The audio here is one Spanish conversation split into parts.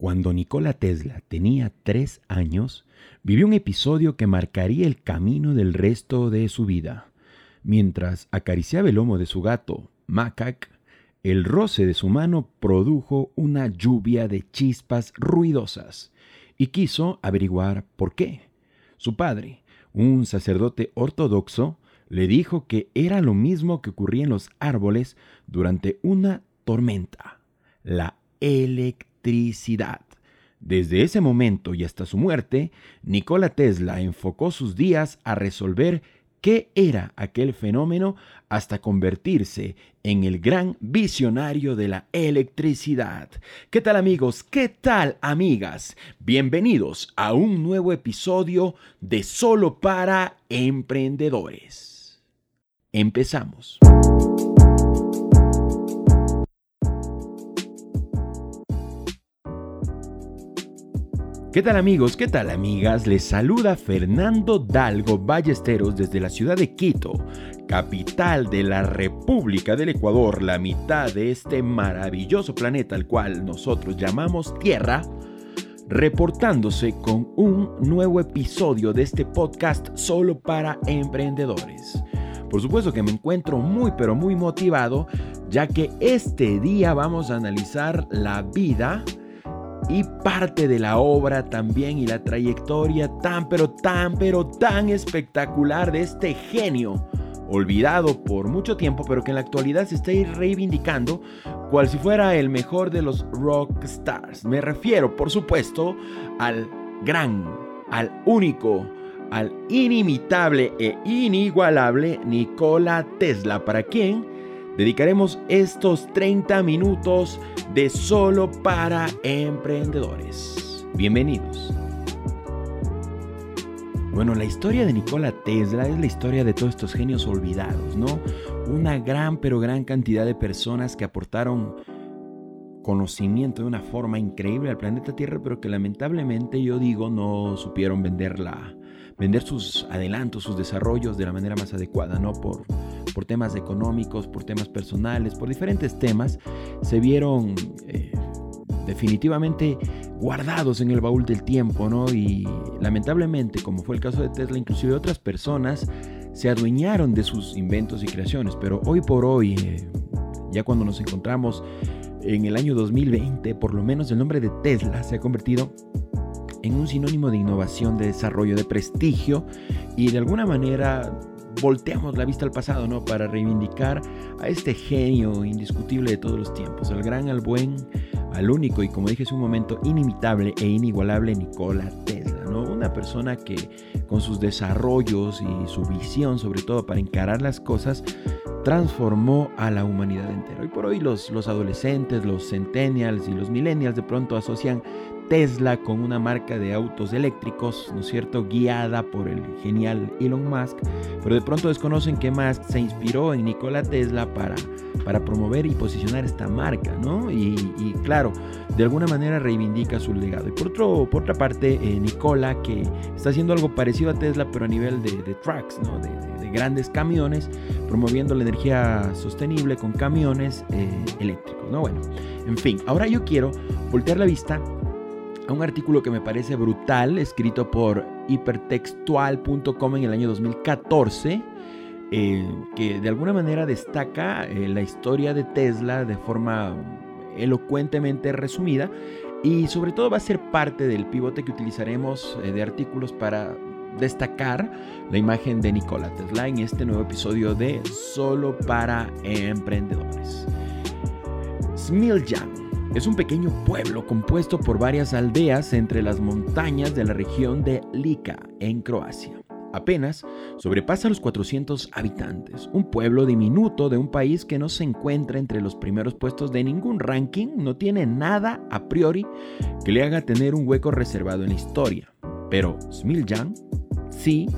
Cuando Nikola Tesla tenía tres años, vivió un episodio que marcaría el camino del resto de su vida. Mientras acariciaba el lomo de su gato, Macaque, el roce de su mano produjo una lluvia de chispas ruidosas y quiso averiguar por qué. Su padre, un sacerdote ortodoxo, le dijo que era lo mismo que ocurría en los árboles durante una tormenta, la electricidad electricidad. Desde ese momento y hasta su muerte, Nikola Tesla enfocó sus días a resolver qué era aquel fenómeno hasta convertirse en el gran visionario de la electricidad. ¿Qué tal amigos? ¿Qué tal amigas? Bienvenidos a un nuevo episodio de Solo para Emprendedores. Empezamos. ¿Qué tal amigos? ¿Qué tal amigas? Les saluda Fernando Dalgo Ballesteros desde la ciudad de Quito, capital de la República del Ecuador, la mitad de este maravilloso planeta al cual nosotros llamamos Tierra, reportándose con un nuevo episodio de este podcast solo para emprendedores. Por supuesto que me encuentro muy pero muy motivado ya que este día vamos a analizar la vida, y parte de la obra también y la trayectoria tan pero tan pero tan espectacular de este genio olvidado por mucho tiempo pero que en la actualidad se está reivindicando cual si fuera el mejor de los rock stars. Me refiero por supuesto al gran, al único, al inimitable e inigualable Nikola Tesla, para quien dedicaremos estos 30 minutos de solo para emprendedores. Bienvenidos. Bueno, la historia de Nikola Tesla es la historia de todos estos genios olvidados, ¿no? Una gran pero gran cantidad de personas que aportaron conocimiento de una forma increíble al planeta Tierra, pero que lamentablemente yo digo no supieron venderla, vender sus adelantos, sus desarrollos de la manera más adecuada, ¿no? Por por temas económicos, por temas personales, por diferentes temas, se vieron eh, definitivamente guardados en el baúl del tiempo, ¿no? Y lamentablemente, como fue el caso de Tesla, inclusive otras personas se adueñaron de sus inventos y creaciones, pero hoy por hoy, eh, ya cuando nos encontramos en el año 2020, por lo menos el nombre de Tesla se ha convertido en un sinónimo de innovación, de desarrollo, de prestigio y de alguna manera volteamos la vista al pasado, ¿no? Para reivindicar a este genio indiscutible de todos los tiempos, al gran, al buen, al único y como dije hace un momento, inimitable e inigualable Nikola Tesla, ¿no? Una persona que con sus desarrollos y su visión, sobre todo para encarar las cosas, transformó a la humanidad entera. Hoy por hoy los, los adolescentes, los centennials y los millennials de pronto asocian Tesla con una marca de autos eléctricos, ¿no es cierto?, guiada por el genial Elon Musk, pero de pronto desconocen que Musk se inspiró en Nikola Tesla para, para promover y posicionar esta marca, ¿no? Y, claro, de alguna manera reivindica su legado. Y por, otro, por otra parte, eh, Nikola, que está haciendo algo parecido a Tesla, pero a nivel de, trucks, ¿no? De, grandes camiones, promoviendo la energía sostenible con camiones eh, eléctricos, ¿no? Bueno, en fin, ahora yo quiero voltear la vista un artículo que me parece brutal, escrito por hipertextual.com en el año 2014, eh, que de alguna manera destaca eh, la historia de Tesla de forma elocuentemente resumida y sobre todo va a ser parte del pivote que utilizaremos eh, de artículos para destacar la imagen de Nikola Tesla en este nuevo episodio de Solo para Emprendedores. Smiljan es un pequeño pueblo compuesto por varias aldeas entre las montañas de la región de Lika, en Croacia. Apenas sobrepasa los 400 habitantes, un pueblo diminuto de un país que no se encuentra entre los primeros puestos de ningún ranking, no tiene nada a priori que le haga tener un hueco reservado en la historia. Pero Smiljan, sí,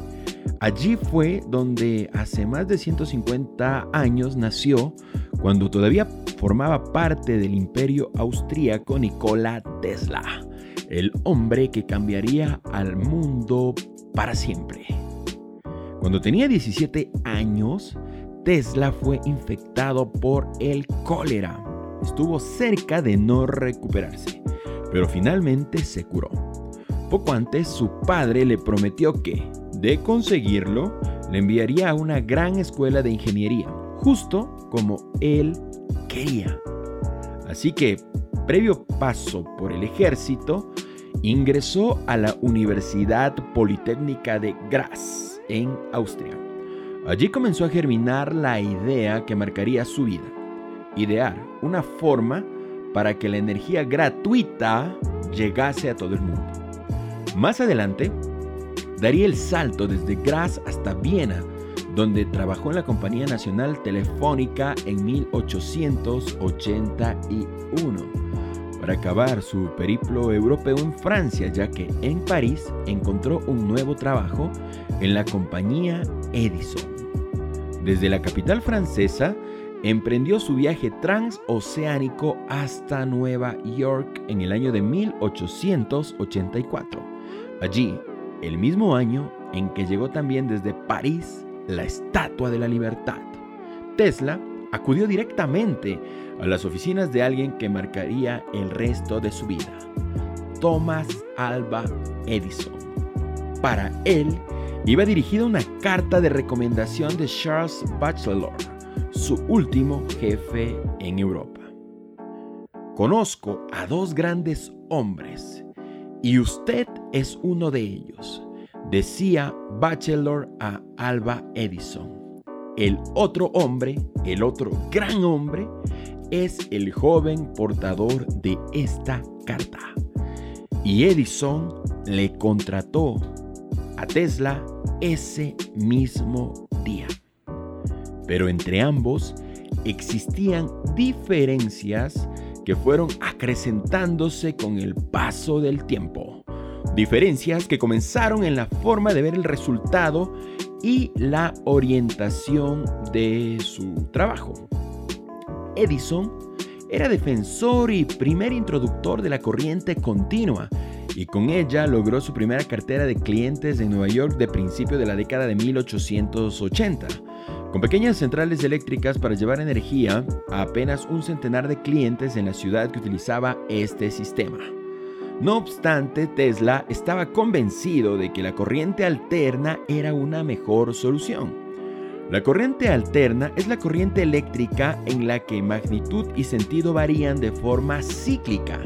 allí fue donde hace más de 150 años nació, cuando todavía formaba parte del imperio austríaco Nikola Tesla, el hombre que cambiaría al mundo para siempre. Cuando tenía 17 años, Tesla fue infectado por el cólera. Estuvo cerca de no recuperarse. pero finalmente se curó. Poco antes, su padre le prometió que, de conseguirlo, le enviaría a una gran escuela de ingeniería, justo como él quería. Así que, previo paso por el ejército, ingresó a la Universidad Politécnica de Graz, en Austria. Allí comenzó a germinar la idea que marcaría su vida, idear una forma para que la energía gratuita llegase a todo el mundo. Más adelante, daría el salto desde Graz hasta Viena, donde trabajó en la Compañía Nacional Telefónica en 1881 para acabar su periplo europeo en Francia, ya que en París encontró un nuevo trabajo en la compañía Edison. Desde la capital francesa, emprendió su viaje transoceánico hasta Nueva York en el año de 1884. Allí, el mismo año en que llegó también desde París la Estatua de la Libertad. Tesla acudió directamente a las oficinas de alguien que marcaría el resto de su vida, Thomas Alba Edison. Para él, iba dirigida una carta de recomendación de Charles Batchelor, su último jefe en Europa. Conozco a dos grandes hombres y usted es uno de ellos, decía Batchelor a Alba Edison. El otro hombre, el otro gran hombre, es el joven portador de esta carta. Y Edison le contrató a Tesla ese mismo día. Pero entre ambos existían diferencias que fueron acrecentándose con el paso del tiempo. Diferencias que comenzaron en la forma de ver el resultado y la orientación de su trabajo. Edison era defensor y primer introductor de la corriente continua y con ella logró su primera cartera de clientes en Nueva York de principio de la década de 1880, con pequeñas centrales eléctricas para llevar energía a apenas un centenar de clientes en la ciudad que utilizaba este sistema. No obstante, Tesla estaba convencido de que la corriente alterna era una mejor solución. La corriente alterna es la corriente eléctrica en la que magnitud y sentido varían de forma cíclica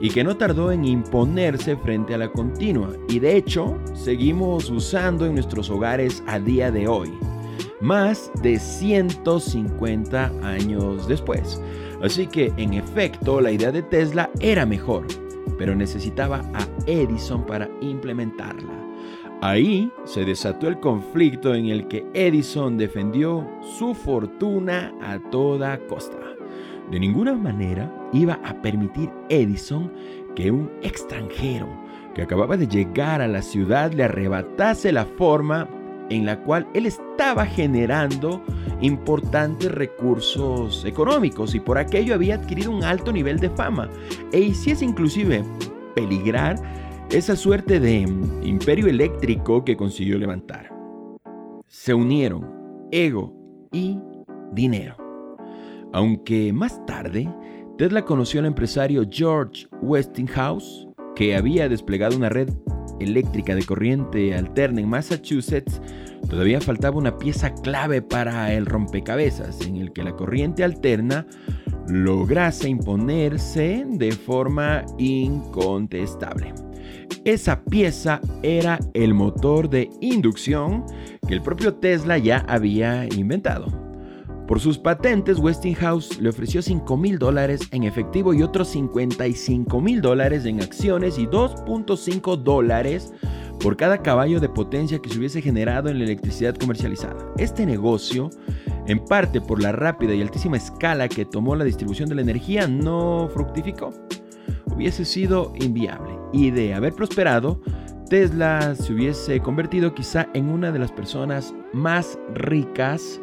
y que no tardó en imponerse frente a la continua y de hecho seguimos usando en nuestros hogares a día de hoy, más de 150 años después. Así que en efecto la idea de Tesla era mejor pero necesitaba a Edison para implementarla. Ahí se desató el conflicto en el que Edison defendió su fortuna a toda costa. De ninguna manera iba a permitir Edison que un extranjero que acababa de llegar a la ciudad le arrebatase la forma en la cual él estaba generando importantes recursos económicos y por aquello había adquirido un alto nivel de fama e hiciese inclusive peligrar esa suerte de imperio eléctrico que consiguió levantar. Se unieron ego y dinero. Aunque más tarde, Tesla conoció al empresario George Westinghouse, que había desplegado una red eléctrica de corriente alterna en Massachusetts, todavía faltaba una pieza clave para el rompecabezas en el que la corriente alterna lograse imponerse de forma incontestable. Esa pieza era el motor de inducción que el propio Tesla ya había inventado. Por sus patentes, Westinghouse le ofreció 5 mil dólares en efectivo y otros 55 mil dólares en acciones y 2.5 dólares por cada caballo de potencia que se hubiese generado en la electricidad comercializada. Este negocio, en parte por la rápida y altísima escala que tomó la distribución de la energía, no fructificó. Hubiese sido inviable y de haber prosperado, Tesla se hubiese convertido quizá en una de las personas más ricas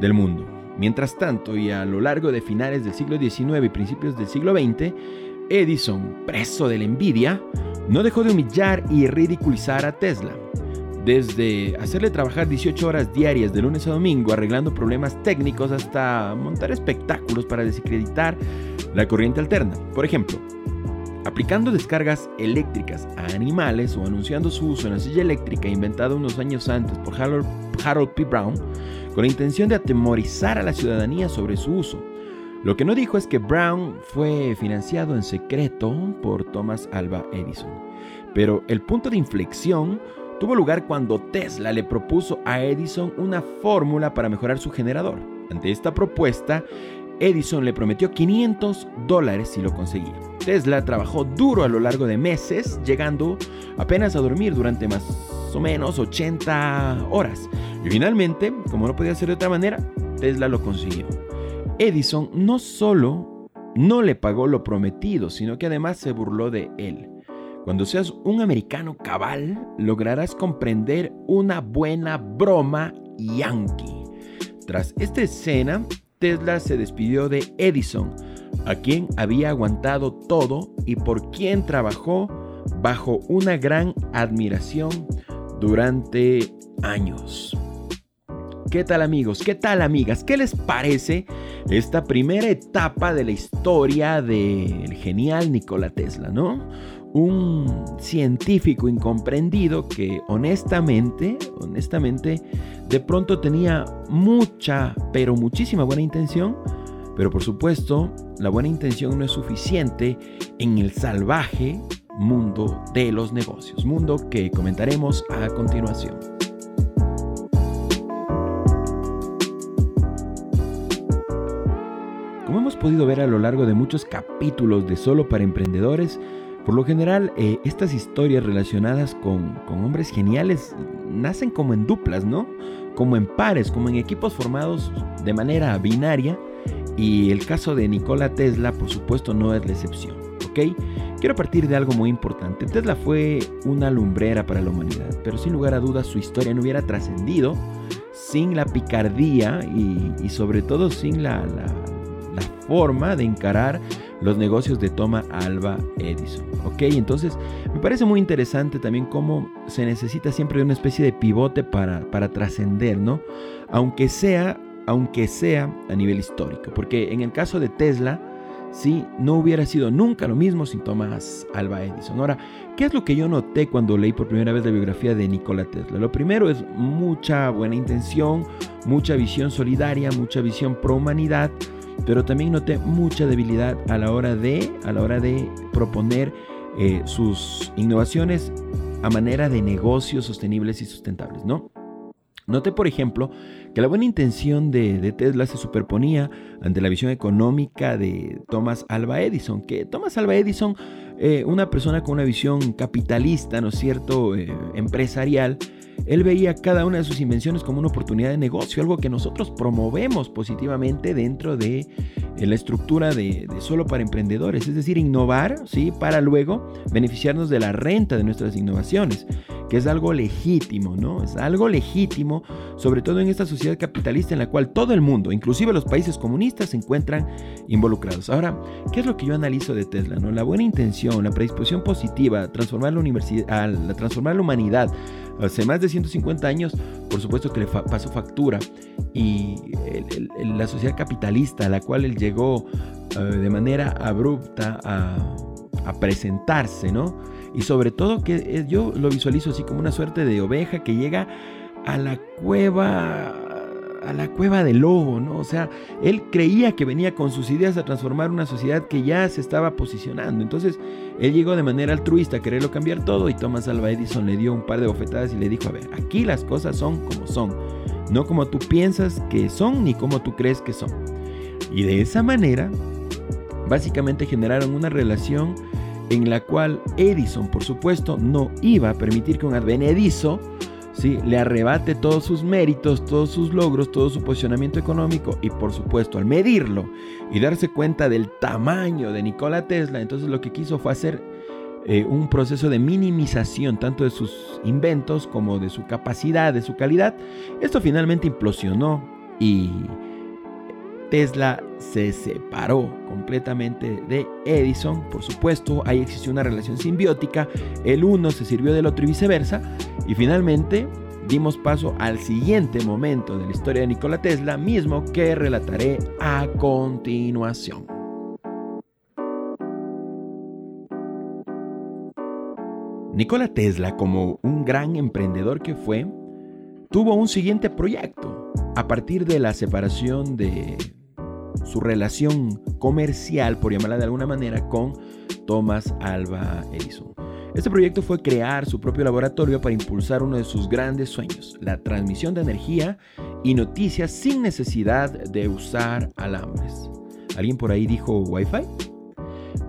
del mundo. Mientras tanto, y a lo largo de finales del siglo XIX y principios del siglo XX, Edison, preso de la envidia, no dejó de humillar y ridiculizar a Tesla. Desde hacerle trabajar 18 horas diarias de lunes a domingo arreglando problemas técnicos hasta montar espectáculos para desacreditar la corriente alterna. Por ejemplo, aplicando descargas eléctricas a animales o anunciando su uso en la silla eléctrica inventada unos años antes por Harold, P. Brown, con la intención de atemorizar a la ciudadanía sobre su uso. Lo que no dijo es que Brown fue financiado en secreto por Thomas Alva Edison. Pero el punto de inflexión tuvo lugar cuando Tesla le propuso a Edison una fórmula para mejorar su generador. Ante esta propuesta, Edison le prometió 500 dólares si lo conseguía. Tesla trabajó duro a lo largo de meses, llegando apenas a dormir durante más o menos 80 horas. Y finalmente, como no podía ser de otra manera, Tesla lo consiguió. Edison no solo no le pagó lo prometido, sino que además se burló de él. Cuando seas un americano cabal, lograrás comprender una buena broma yankee. Tras esta escena, Tesla se despidió de Edison, a quien había aguantado todo y por quien trabajó bajo una gran admiración durante años. ¿Qué tal amigos? ¿Qué tal amigas? ¿Qué les parece esta primera etapa de la historia del genial Nikola Tesla, no? Un científico incomprendido que honestamente, honestamente, de pronto tenía mucha, pero muchísima buena intención, pero por supuesto la buena intención no es suficiente en el salvaje mundo de los negocios, mundo que comentaremos a continuación. Podido ver a lo largo de muchos capítulos de Solo para Emprendedores, por lo general, eh, estas historias relacionadas con, con, hombres geniales nacen como en duplas, ¿no? Como en pares, como en equipos formados de manera binaria. Y el caso de Nikola Tesla, por supuesto, no es la excepción, ¿ok? Quiero partir de algo muy importante. Tesla fue una lumbrera para la humanidad, pero sin lugar a dudas su historia no hubiera trascendido sin la picardía y, sobre todo sin la, la, la forma de encarar los negocios de Toma Alba Edison. ¿Ok? Entonces, me parece muy interesante también cómo se necesita siempre una especie de pivote para, para trascender, ¿no? Aunque sea, aunque sea a nivel histórico. Porque en el caso de Tesla, sí, no hubiera sido nunca lo mismo sin Thomas Alba Edison. Ahora, ¿qué es lo que yo noté cuando leí por primera vez la biografía de Nikola Tesla? Lo primero es mucha buena intención, mucha visión solidaria, mucha visión pro humanidad pero también noté mucha debilidad a la hora de, a la hora de proponer eh, sus innovaciones a manera de negocios sostenibles y sustentables, ¿no? Noté, por ejemplo, que la buena intención de, Tesla se superponía ante la visión económica de Thomas Alva Edison, que Thomas Alva Edison, eh, una persona con una visión capitalista, ¿no es cierto?, eh, empresarial, él veía cada una de sus invenciones como una oportunidad de negocio, algo que nosotros promovemos positivamente dentro de eh, la estructura de, solo para emprendedores, es decir, innovar, ¿sí? Para luego beneficiarnos de la renta de nuestras innovaciones que es algo legítimo, ¿no? Es algo legítimo, sobre todo en esta sociedad capitalista en la cual todo el mundo, inclusive los países comunistas, se encuentran involucrados. Ahora, ¿qué es lo que yo analizo de Tesla? ¿no? La buena intención, la predisposición positiva, transformar la, universidad, transformar la humanidad hace más de 150 años, por supuesto que le pasó factura. Y la sociedad capitalista a la cual él llegó eh, de manera abrupta a, a presentarse, ¿no? Y sobre todo que eh, yo lo visualizo así como una suerte de oveja que llega a la cueva a la cueva del lobo, ¿no? O sea, él creía que venía con sus ideas a transformar una sociedad que ya se estaba posicionando. Entonces, él llegó de manera altruista a quererlo cambiar todo y Thomas Alva Edison le dio un par de bofetadas y le dijo, a ver, aquí las cosas son como son, no como tú piensas que son ni como tú crees que son. Y de esa manera, básicamente generaron una relación en la cual Edison, por supuesto, no iba a permitir que un advenedizo ¿sí? le arrebate todos sus méritos, todos sus logros, todo su posicionamiento económico y por supuesto al medirlo y darse cuenta del tamaño de Nikola Tesla, entonces lo que quiso fue hacer eh, un proceso de minimización tanto de sus inventos como de su capacidad, de su calidad. Esto finalmente implosionó y Tesla se separó completamente de Edison, por supuesto, ahí existió una relación simbiótica, el uno se sirvió del otro y viceversa, y finalmente dimos paso al siguiente momento de la historia de Nikola Tesla, mismo que relataré a continuación. Nikola Tesla, como un gran emprendedor que fue, tuvo un siguiente proyecto. A partir de la separación de su relación comercial, por llamarla de alguna manera, con Thomas Alva Edison. Este proyecto fue crear su propio laboratorio para impulsar uno de sus grandes sueños, la transmisión de energía y noticias sin necesidad de usar alambres. ¿Alguien por ahí dijo Wi-Fi?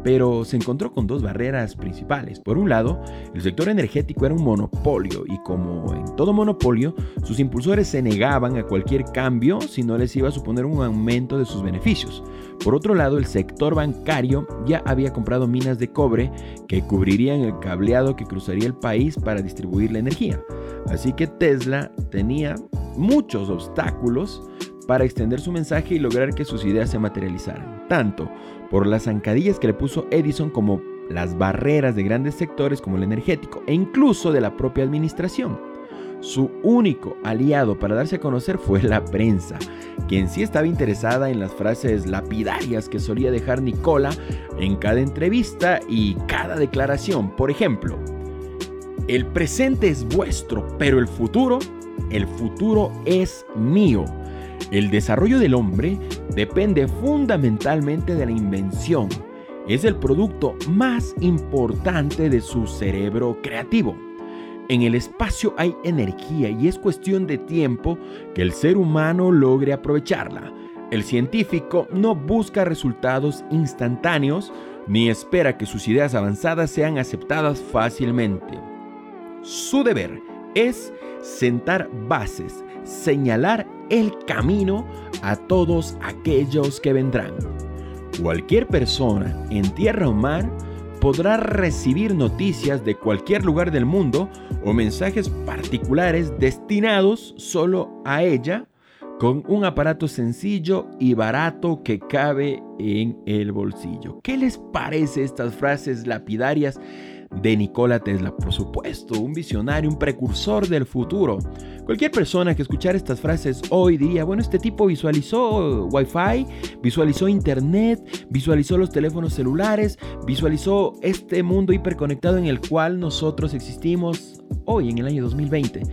Pero se encontró con dos barreras principales. Por un lado, el sector energético era un monopolio y como en todo monopolio, sus impulsores se negaban a cualquier cambio si no les iba a suponer un aumento de sus beneficios. Por otro lado, el sector bancario ya había comprado minas de cobre que cubrirían el cableado que cruzaría el país para distribuir la energía. Así que Tesla tenía muchos obstáculos para extender su mensaje y lograr que sus ideas se materializaran, tanto por las zancadillas que le puso Edison como las barreras de grandes sectores como el energético e incluso de la propia administración. Su único aliado para darse a conocer fue la prensa, quien sí estaba interesada en las frases lapidarias que solía dejar Nicola en cada entrevista y cada declaración. Por ejemplo, el presente es vuestro, pero el futuro, el futuro es mío. El desarrollo del hombre depende fundamentalmente de la invención. Es el producto más importante de su cerebro creativo. En el espacio hay energía y es cuestión de tiempo que el ser humano logre aprovecharla. El científico no busca resultados instantáneos ni espera que sus ideas avanzadas sean aceptadas fácilmente. Su deber es sentar bases, señalar el camino a todos aquellos que vendrán. Cualquier persona en tierra o mar podrá recibir noticias de cualquier lugar del mundo o mensajes particulares destinados solo a ella con un aparato sencillo y barato que cabe en el bolsillo. ¿Qué les parece estas frases lapidarias de Nikola Tesla, por supuesto, un visionario, un precursor del futuro. Cualquier persona que escuchara estas frases hoy diría, bueno, este tipo visualizó Wi-Fi, visualizó Internet, visualizó los teléfonos celulares, visualizó este mundo hiperconectado en el cual nosotros existimos hoy, en el año 2020.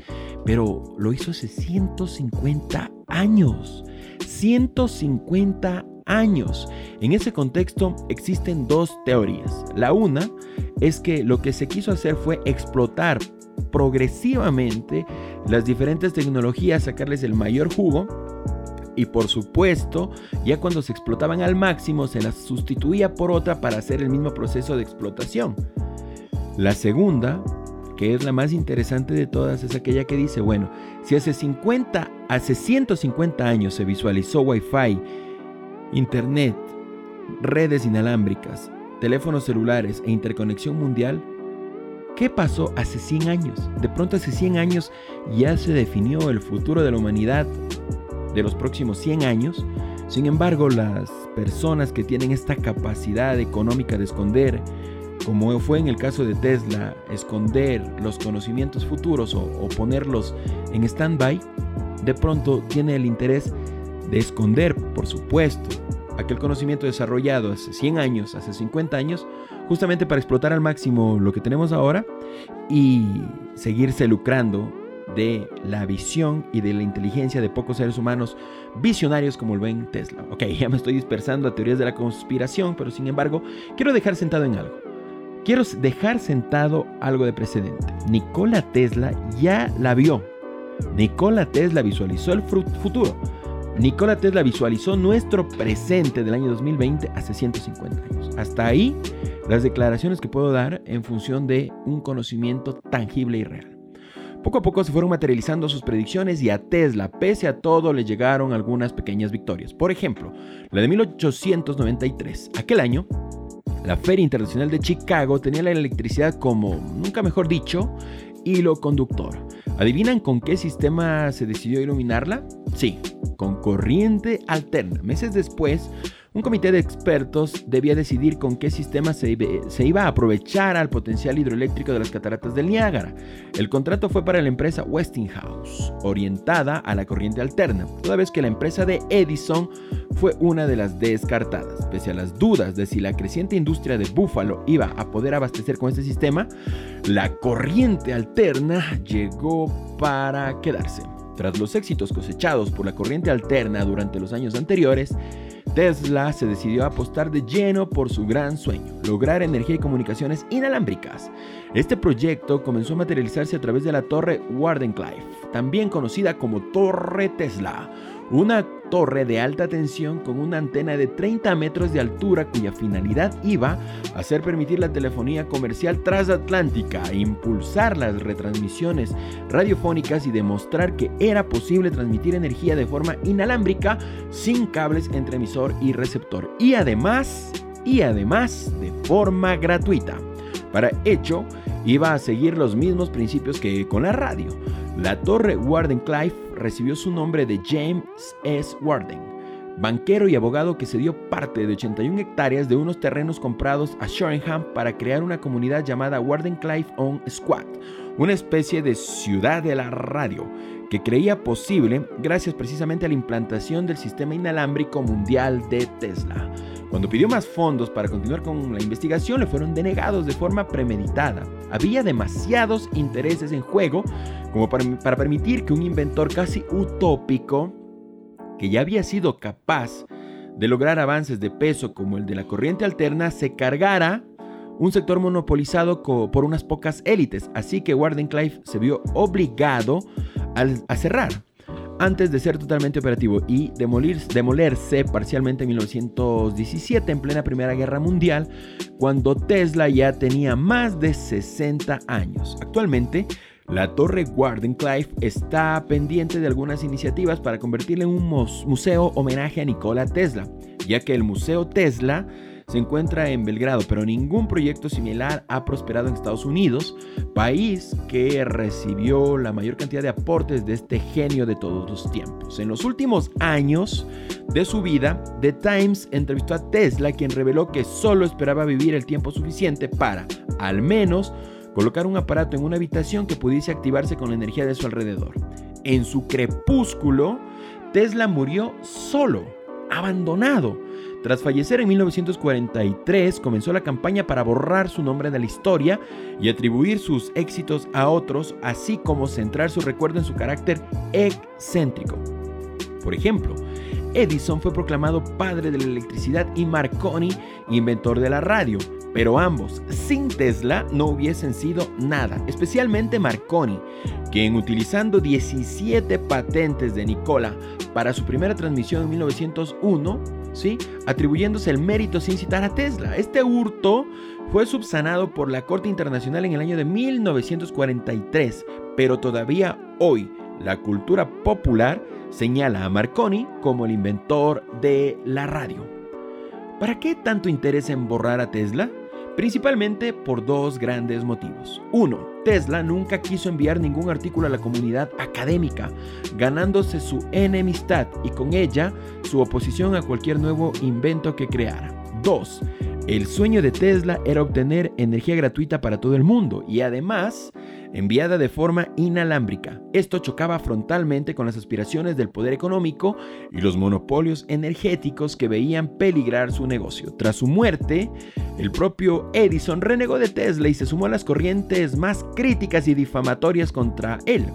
Pero lo hizo hace 150 años. 150 años. En ese contexto existen dos teorías. La una es que lo que se quiso hacer fue explotar progresivamente las diferentes tecnologías, sacarles el mayor jugo y por supuesto, ya cuando se explotaban al máximo, se las sustituía por otra para hacer el mismo proceso de explotación. La segunda, que es la más interesante de todas, es aquella que dice, bueno, si hace 50, hace 150 años se visualizó Wi-Fi Internet, redes inalámbricas, teléfonos celulares e interconexión mundial, ¿qué pasó hace 100 años? De pronto hace 100 años ya se definió el futuro de la humanidad de los próximos 100 años. Sin embargo, las personas que tienen esta capacidad económica de esconder, como fue en el caso de Tesla, esconder los conocimientos futuros o, ponerlos en stand-by, de pronto tiene el interés de esconder, por supuesto, aquel conocimiento desarrollado hace 100 años, hace 50 años, justamente para explotar al máximo lo que tenemos ahora y seguirse lucrando de la visión y de la inteligencia de pocos seres humanos visionarios como el buen Tesla. Ok, ya me estoy dispersando a teorías de la conspiración, pero sin embargo, quiero dejar sentado en algo. Quiero dejar sentado algo de precedente. Nikola Tesla ya la vio. Nikola Tesla visualizó el futuro. Nikola Tesla visualizó nuestro presente del año 2020 hace 150 años. Hasta ahí las declaraciones que puedo dar en función de un conocimiento tangible y real. Poco a poco se fueron materializando sus predicciones y a Tesla, pese a todo, le llegaron algunas pequeñas victorias. Por ejemplo, la de 1893. Aquel año, la Feria Internacional de Chicago tenía la electricidad como, nunca mejor dicho, hilo conductor. ¿Adivinan con qué sistema se decidió iluminarla? Sí, con corriente alterna. Meses después, Un comité de expertos debía decidir con qué sistema se, iba a aprovechar al potencial hidroeléctrico de las cataratas del Niágara. El contrato fue para la empresa Westinghouse, orientada a la corriente alterna, toda vez que la empresa de Edison fue una de las descartadas. Pese a las dudas de si la creciente industria de Buffalo iba a poder abastecer con este sistema, la corriente alterna llegó para quedarse. Tras los éxitos cosechados por la corriente alterna durante los años anteriores, Tesla se decidió a apostar de lleno por su gran sueño, lograr energía y comunicaciones inalámbricas. Este proyecto comenzó a materializarse a través de la torre Wardenclyffe, también conocida como Torre Tesla, una torre de alta tensión con una antena de 30 metros de altura cuya finalidad iba a ser permitir la telefonía comercial transatlántica, impulsar las retransmisiones radiofónicas y demostrar que era posible transmitir energía de forma inalámbrica sin cables entre emisor y receptor y además y además de forma gratuita. Para hecho, iba a seguir los mismos principios que con la radio. La torre Wardenclyffe recibió su nombre de James S. Warden, banquero y abogado que se dio parte de 81 hectáreas de unos terrenos comprados a Sheringham para crear una comunidad llamada Wardenclyffe on Squad, una especie de ciudad de la radio que creía posible gracias precisamente a la implantación del sistema inalámbrico mundial de Tesla. Cuando pidió más fondos para continuar con la investigación, le fueron denegados de forma premeditada. Había demasiados intereses en juego como para, permitir que un inventor casi utópico, que ya había sido capaz de lograr avances de peso como el de la corriente alterna, se cargara un sector monopolizado por unas pocas élites. Así que Wardenclyffe se vio obligado a cerrar antes de ser totalmente operativo y demolerse parcialmente en 1917 en plena Primera Guerra Mundial, cuando Tesla ya tenía más de 60 años. Actualmente, la Torre Wardenclyffe está pendiente de algunas iniciativas para convertirla en un museo homenaje a Nikola Tesla, ya que el Museo Tesla se encuentra en Belgrado, pero ningún proyecto similar ha prosperado en Estados Unidos, país que recibió la mayor cantidad de aportes de este genio de todos los tiempos. En los últimos años de su vida, The Times entrevistó a Tesla, quien reveló que solo esperaba vivir el tiempo suficiente para, al menos, colocar un aparato en una habitación que pudiese activarse con la energía de su alrededor. En su crepúsculo, Tesla murió solo, abandonado tras fallecer en 1943, comenzó la campaña para borrar su nombre de la historia y atribuir sus éxitos a otros, así como centrar su recuerdo en su carácter excéntrico. Por ejemplo, Edison fue proclamado padre de la electricidad y Marconi inventor de la radio, pero ambos, sin Tesla, no hubiesen sido nada, especialmente Marconi, quien utilizando 17 patentes de Nicola para su primera transmisión en 1901, ¿sí? atribuyéndose el mérito sin citar a Tesla. Este hurto fue subsanado por la Corte Internacional en el año de 1943, pero todavía hoy la cultura popular señala a Marconi como el inventor de la radio. ¿Para qué tanto interés en borrar a Tesla? Principalmente por dos grandes motivos. Uno, Tesla nunca quiso enviar ningún artículo a la comunidad académica, ganándose su enemistad y con ella su oposición a cualquier nuevo invento que creara. Dos, el sueño de Tesla era obtener energía gratuita para todo el mundo y además enviada de forma inalámbrica. Esto chocaba frontalmente con las aspiraciones del poder económico y los monopolios energéticos que veían peligrar su negocio. Tras su muerte, el propio Edison renegó de Tesla y se sumó a las corrientes más críticas y difamatorias contra él.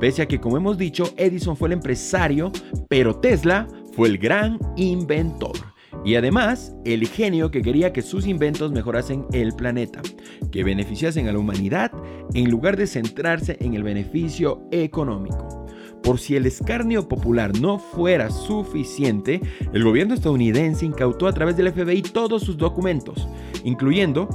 Pese a que, como hemos dicho, Edison fue el empresario, pero Tesla fue el gran inventor. Y además, el genio que quería que sus inventos mejorasen el planeta, que beneficiasen a la humanidad en lugar de centrarse en el beneficio económico. Por si el escarnio popular no fuera suficiente, el gobierno estadounidense incautó a través del FBI todos sus documentos, incluyendo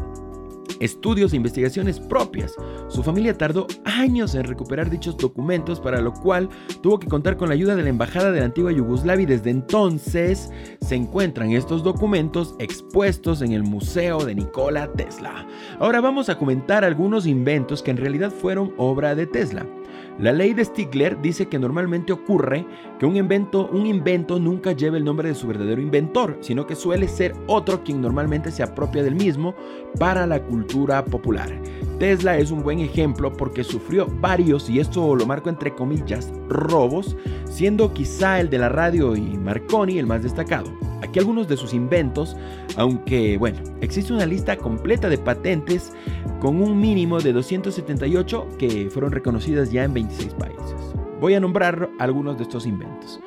estudios e investigaciones propias. Su familia tardó años en recuperar dichos documentos, para lo cual tuvo que contar con la ayuda de la Embajada de la antigua Yugoslavia y desde entonces se encuentran estos documentos expuestos en el Museo de Nikola Tesla. Ahora vamos a comentar algunos inventos que en realidad fueron obra de Tesla. La ley de Stigler dice que normalmente ocurre que un invento, un invento nunca lleve el nombre de su verdadero inventor, sino que suele ser otro quien normalmente se apropia del mismo para la cultura popular. Tesla es un buen ejemplo porque sufrió varios, y esto lo marco entre comillas, robos, siendo quizá el de la radio y Marconi el más destacado. Aquí algunos de sus inventos, aunque bueno, existe una lista completa de patentes con un mínimo de 278 que fueron reconocidas ya en 26 países. Voy a nombrar algunos de estos inventos.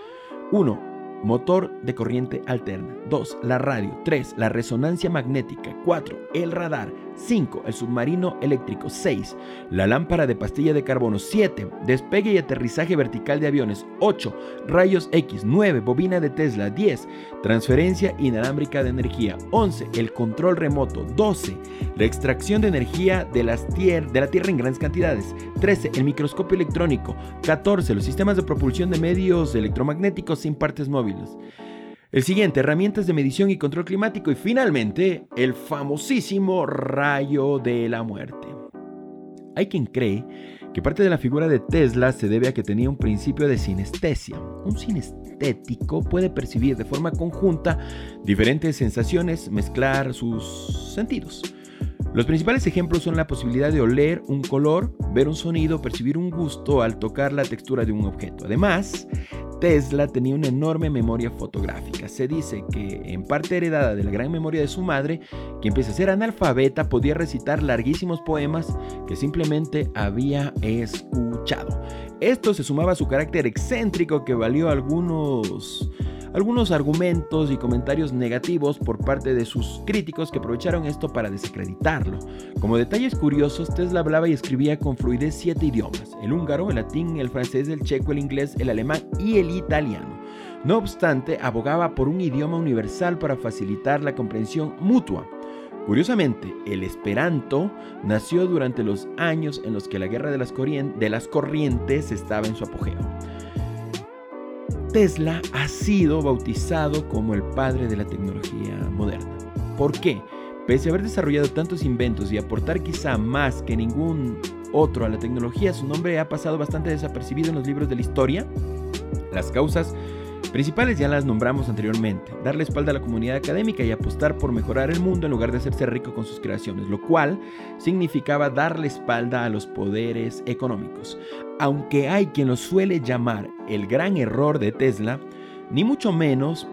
1 motor de corriente alterna. 2. La radio. 3. La resonancia magnética. 4. El radar. 5. El submarino eléctrico. 6. La lámpara de pastilla de carbono. 7. Despegue y aterrizaje vertical de aviones. 8. Rayos X. 9. Bobina de Tesla. 10. Transferencia inalámbrica de energía. 11. El control remoto. 12. La extracción de energía de, las de la Tierra en grandes cantidades. 13. El microscopio electrónico. 14. Los sistemas de propulsión de medios electromagnéticos sin partes móviles. El siguiente, herramientas de medición y control climático. Y finalmente, el famosísimo rayo de la muerte. Hay quien cree que parte de la figura de Tesla se debe a que tenía un principio de sinestesia. Un sinestético puede percibir de forma conjunta diferentes sensaciones, mezclar sus sentidos. Los principales ejemplos son la posibilidad de oler un color, ver un sonido, percibir un gusto al tocar la textura de un objeto. Además, Tesla tenía una enorme memoria fotográfica. Se dice que, en parte heredada de la gran memoria de su madre, que empieza a ser analfabeta, podía recitar larguísimos poemas que simplemente había escuchado. Esto se sumaba a su carácter excéntrico que valió algunos algunos argumentos y comentarios negativos por parte de sus críticos que aprovecharon esto para desacreditarlo. Como detalles curiosos, Tesla hablaba y escribía con fluidez siete idiomas, el húngaro, el latín, el francés, el checo, el inglés, el alemán y el italiano. No obstante, abogaba por un idioma universal para facilitar la comprensión mutua. Curiosamente, el esperanto nació durante los años en los que la guerra de las, corrientes estaba en su apogeo. Tesla ha sido bautizado como el padre de la tecnología moderna. ¿Por qué? Pese a haber desarrollado tantos inventos y aportar quizá más que ningún otro a la tecnología, su nombre ha pasado bastante desapercibido en los libros de la historia. Las causas principales ya las nombramos anteriormente, darle espalda a la comunidad académica y apostar por mejorar el mundo en lugar de hacerse rico con sus creaciones, lo cual significaba darle espalda a los poderes económicos. Aunque hay quien lo suele llamar el gran error de Tesla, ni mucho menos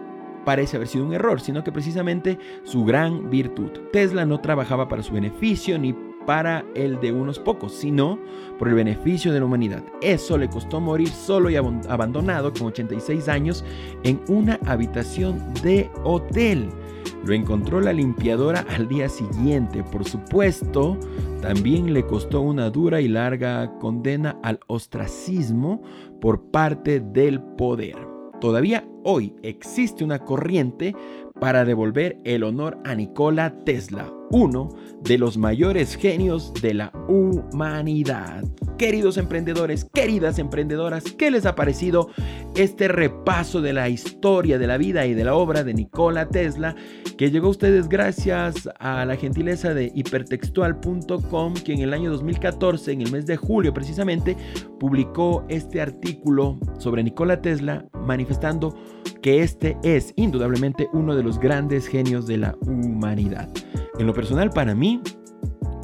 parece haber sido un error, sino que precisamente su gran virtud. Tesla no trabajaba para su beneficio ni para el de unos pocos, sino por el beneficio de la humanidad. Eso le costó morir solo y abandonado con 86 años en una habitación de hotel. Lo encontró la limpiadora al día siguiente. Por supuesto, también le costó una dura y larga condena al ostracismo por parte del poder. Todavía hoy existe una corriente para devolver el honor a Nikola Tesla, uno de los mayores genios de la humanidad. Queridos emprendedores, queridas emprendedoras, ¿qué les ha parecido este repaso de la historia de la vida y de la obra de Nikola Tesla que llegó a ustedes gracias a la gentileza de hipertextual.com que en el año 2014, en el mes de julio precisamente, publicó este artículo sobre Nikola Tesla manifestando que este es indudablemente uno de los grandes genios de la humanidad. En lo personal, para mí,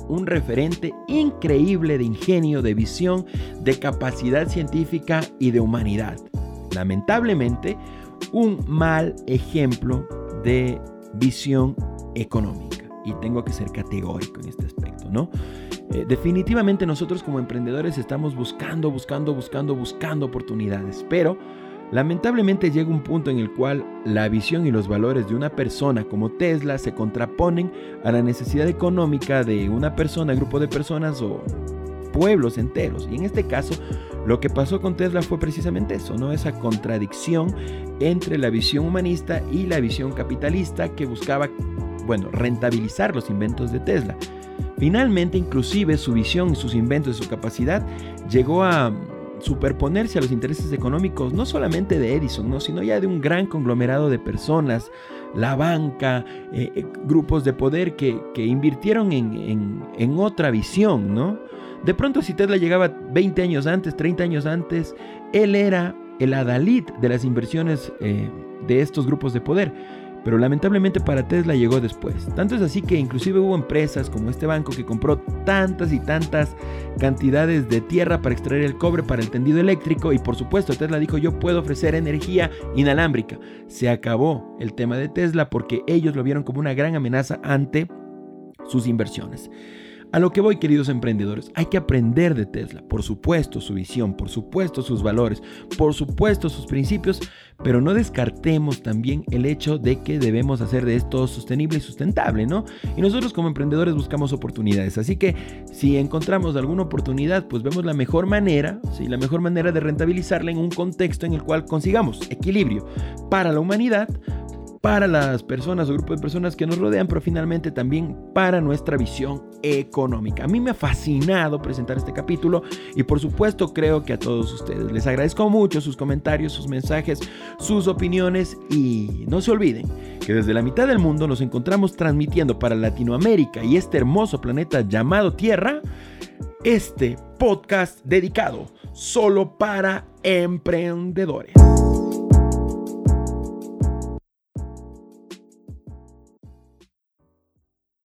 un referente increíble de ingenio, de visión, de capacidad científica y de humanidad. Lamentablemente, un mal ejemplo de visión económica. Y tengo que ser categórico en este aspecto, ¿no? Eh, definitivamente nosotros como emprendedores estamos buscando, buscando, buscando, buscando oportunidades, pero Lamentablemente llega un punto en el cual la visión y los valores de una persona como Tesla se contraponen a la necesidad económica de una persona, grupo de personas o pueblos enteros. Y en este caso, lo que pasó con Tesla fue precisamente eso, ¿no? Esa contradicción entre la visión humanista y la visión capitalista que buscaba, bueno, rentabilizar los inventos de Tesla. Finalmente, inclusive su visión y sus inventos y su capacidad llegó a superponerse a los intereses económicos no solamente de Edison, ¿no? sino ya de un gran conglomerado de personas, la banca, eh, eh, grupos de poder que, invirtieron en, otra visión, ¿no? De pronto si Tesla llegaba 20 años antes, 30 años antes, él era el adalid de las inversiones eh, de estos grupos de poder pero lamentablemente para Tesla llegó después. Tanto es así que inclusive hubo empresas como este banco que compró tantas y tantas cantidades de tierra para extraer el cobre para el tendido eléctrico y por supuesto Tesla dijo yo puedo ofrecer energía inalámbrica. Se acabó el tema de Tesla porque ellos lo vieron como una gran amenaza ante sus inversiones. A lo que voy, queridos emprendedores, hay que aprender de Tesla, por supuesto su visión, por supuesto sus valores, por supuesto sus principios, pero no descartemos también el hecho de que debemos hacer de esto sostenible y sustentable, ¿no? Y nosotros como emprendedores buscamos oportunidades, así que si encontramos alguna oportunidad, pues vemos la mejor manera, ¿sí? la mejor manera de rentabilizarla en un contexto en el cual consigamos equilibrio para la humanidad, para las personas o grupo de personas que nos rodean, pero finalmente también para nuestra visión económica. A mí me ha fascinado presentar este capítulo y por supuesto creo que a todos ustedes les agradezco mucho sus comentarios, sus mensajes, sus opiniones y no se olviden que desde la mitad del mundo nos encontramos transmitiendo para Latinoamérica y este hermoso planeta llamado Tierra este podcast dedicado solo para emprendedores.